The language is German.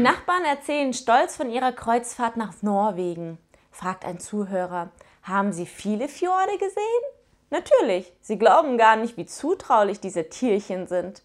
Die Nachbarn erzählen stolz von ihrer Kreuzfahrt nach Norwegen. Fragt ein Zuhörer, haben Sie viele Fjorde gesehen? Natürlich, Sie glauben gar nicht, wie zutraulich diese Tierchen sind.